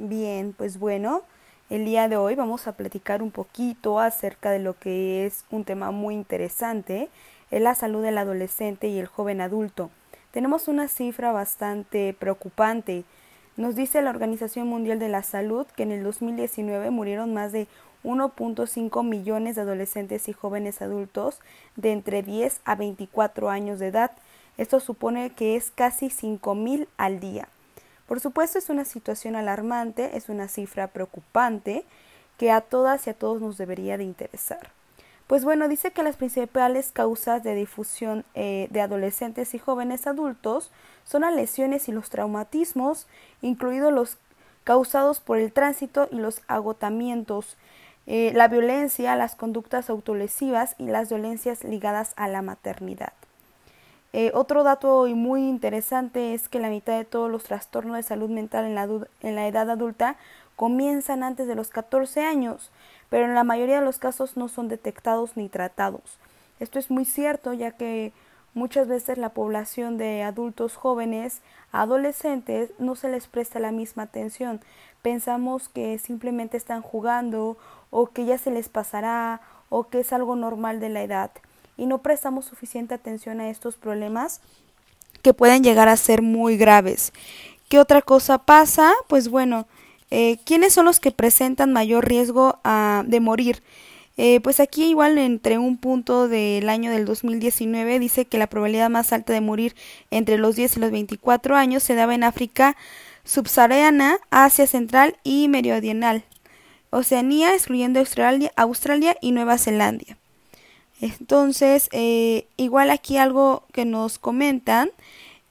Bien, pues bueno, el día de hoy vamos a platicar un poquito acerca de lo que es un tema muy interesante, es la salud del adolescente y el joven adulto. Tenemos una cifra bastante preocupante. Nos dice la Organización Mundial de la Salud que en el 2019 murieron más de 1.5 millones de adolescentes y jóvenes adultos de entre 10 a 24 años de edad. Esto supone que es casi 5.000 al día. Por supuesto es una situación alarmante, es una cifra preocupante que a todas y a todos nos debería de interesar. Pues bueno, dice que las principales causas de difusión eh, de adolescentes y jóvenes adultos son las lesiones y los traumatismos, incluidos los causados por el tránsito y los agotamientos, eh, la violencia, las conductas autolesivas y las dolencias ligadas a la maternidad. Eh, otro dato muy interesante es que la mitad de todos los trastornos de salud mental en la, en la edad adulta comienzan antes de los 14 años, pero en la mayoría de los casos no son detectados ni tratados. Esto es muy cierto ya que muchas veces la población de adultos jóvenes, adolescentes, no se les presta la misma atención. Pensamos que simplemente están jugando o que ya se les pasará o que es algo normal de la edad y no prestamos suficiente atención a estos problemas que pueden llegar a ser muy graves. ¿Qué otra cosa pasa? Pues bueno, eh, ¿quiénes son los que presentan mayor riesgo a, de morir? Eh, pues aquí igual entre un punto del año del 2019 dice que la probabilidad más alta de morir entre los 10 y los 24 años se daba en África subsahariana, Asia Central y Meridional, Oceanía, excluyendo Australia, Australia y Nueva Zelanda. Entonces, eh, igual aquí algo que nos comentan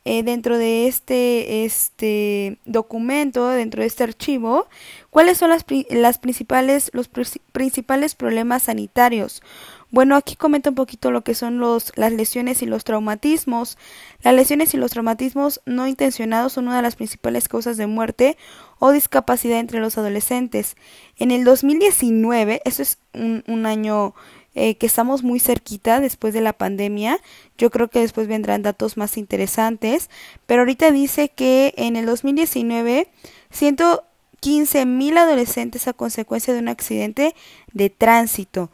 eh, dentro de este, este documento, dentro de este archivo, cuáles son las, las principales, los principales problemas sanitarios. Bueno, aquí comenta un poquito lo que son los, las lesiones y los traumatismos. Las lesiones y los traumatismos no intencionados son una de las principales causas de muerte o discapacidad entre los adolescentes. En el 2019, eso es un, un año eh, que estamos muy cerquita después de la pandemia. Yo creo que después vendrán datos más interesantes. Pero ahorita dice que en el 2019, 115 mil adolescentes a consecuencia de un accidente de tránsito.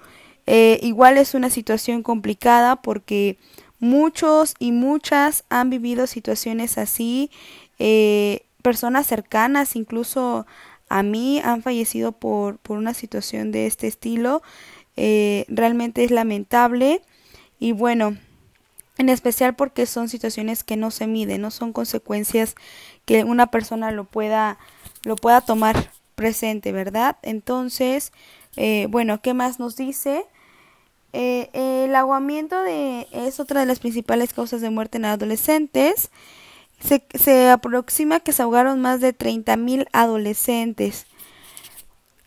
Eh, igual es una situación complicada porque muchos y muchas han vivido situaciones así. Eh, personas cercanas, incluso a mí, han fallecido por, por una situación de este estilo. Eh, realmente es lamentable y bueno, en especial porque son situaciones que no se miden, no son consecuencias que una persona lo pueda, lo pueda tomar presente, ¿verdad? Entonces, eh, bueno, ¿qué más nos dice? Eh, el aguamiento de, es otra de las principales causas de muerte en adolescentes. Se, se aproxima que se ahogaron más de 30.000 adolescentes.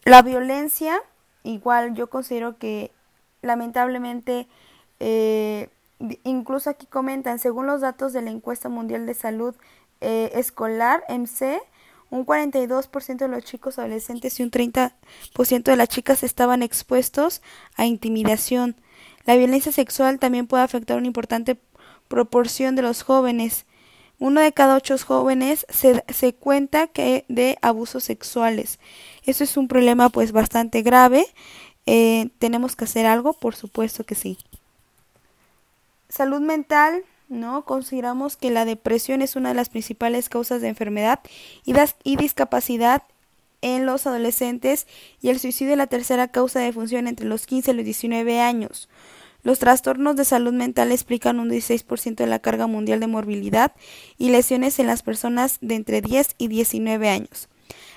La violencia igual yo considero que lamentablemente eh, incluso aquí comentan según los datos de la encuesta mundial de salud eh, escolar MC un 42% de los chicos adolescentes y un 30% de las chicas estaban expuestos a intimidación. La violencia sexual también puede afectar una importante proporción de los jóvenes. Uno de cada ocho jóvenes se, se cuenta que de abusos sexuales. Eso es un problema pues bastante grave. Eh, ¿Tenemos que hacer algo? Por supuesto que sí. Salud mental, ¿no? Consideramos que la depresión es una de las principales causas de enfermedad y, y discapacidad en los adolescentes y el suicidio es la tercera causa de función entre los 15 y los 19 años. Los trastornos de salud mental explican un 16% de la carga mundial de morbilidad y lesiones en las personas de entre 10 y 19 años.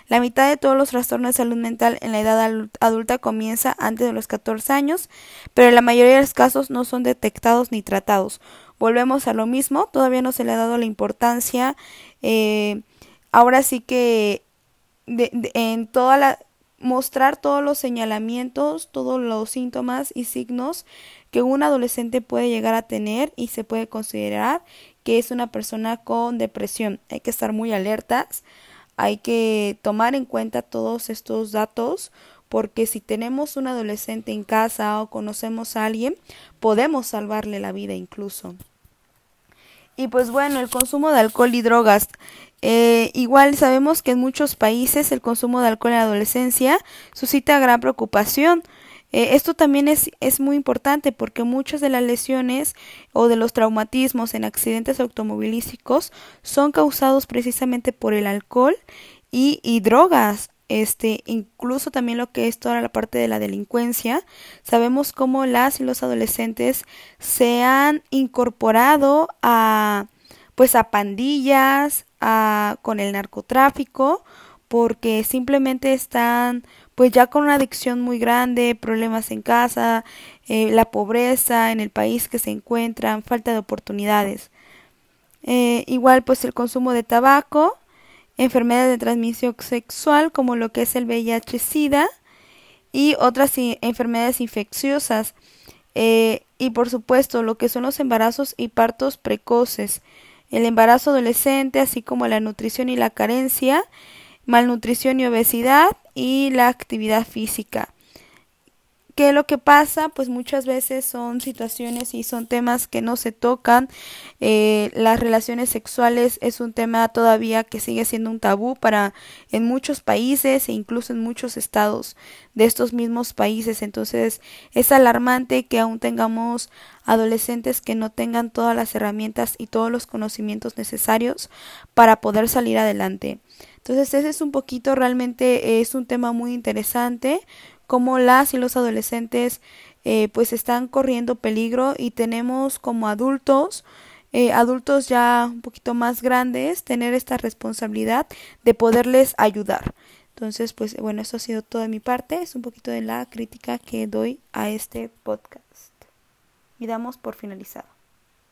La mitad de todos los trastornos de salud mental en la edad adulta comienza antes de los 14 años, pero en la mayoría de los casos no son detectados ni tratados. Volvemos a lo mismo, todavía no se le ha dado la importancia. Eh, ahora sí que en toda la mostrar todos los señalamientos, todos los síntomas y signos que un adolescente puede llegar a tener y se puede considerar que es una persona con depresión. Hay que estar muy alertas hay que tomar en cuenta todos estos datos porque si tenemos un adolescente en casa o conocemos a alguien, podemos salvarle la vida incluso. Y pues bueno, el consumo de alcohol y drogas. Eh, igual sabemos que en muchos países el consumo de alcohol en la adolescencia suscita gran preocupación. Eh, esto también es, es muy importante porque muchas de las lesiones o de los traumatismos en accidentes automovilísticos son causados precisamente por el alcohol y, y drogas este, incluso también lo que es toda la parte de la delincuencia. Sabemos cómo las y los adolescentes se han incorporado a, pues a pandillas, a, con el narcotráfico, porque simplemente están pues ya con una adicción muy grande, problemas en casa, eh, la pobreza en el país que se encuentran, falta de oportunidades. Eh, igual pues el consumo de tabaco, enfermedades de transmisión sexual como lo que es el VIH-Sida y otras enfermedades infecciosas. Eh, y por supuesto lo que son los embarazos y partos precoces, el embarazo adolescente, así como la nutrición y la carencia, malnutrición y obesidad y la actividad física. ¿Qué lo que pasa? Pues muchas veces son situaciones y son temas que no se tocan. Eh, las relaciones sexuales es un tema todavía que sigue siendo un tabú para en muchos países e incluso en muchos estados de estos mismos países. Entonces es alarmante que aún tengamos adolescentes que no tengan todas las herramientas y todos los conocimientos necesarios para poder salir adelante. Entonces ese es un poquito, realmente es un tema muy interesante cómo las y los adolescentes eh, pues están corriendo peligro y tenemos como adultos eh, adultos ya un poquito más grandes tener esta responsabilidad de poderles ayudar. Entonces pues bueno eso ha sido todo de mi parte. Es un poquito de la crítica que doy a este podcast. Y damos por finalizado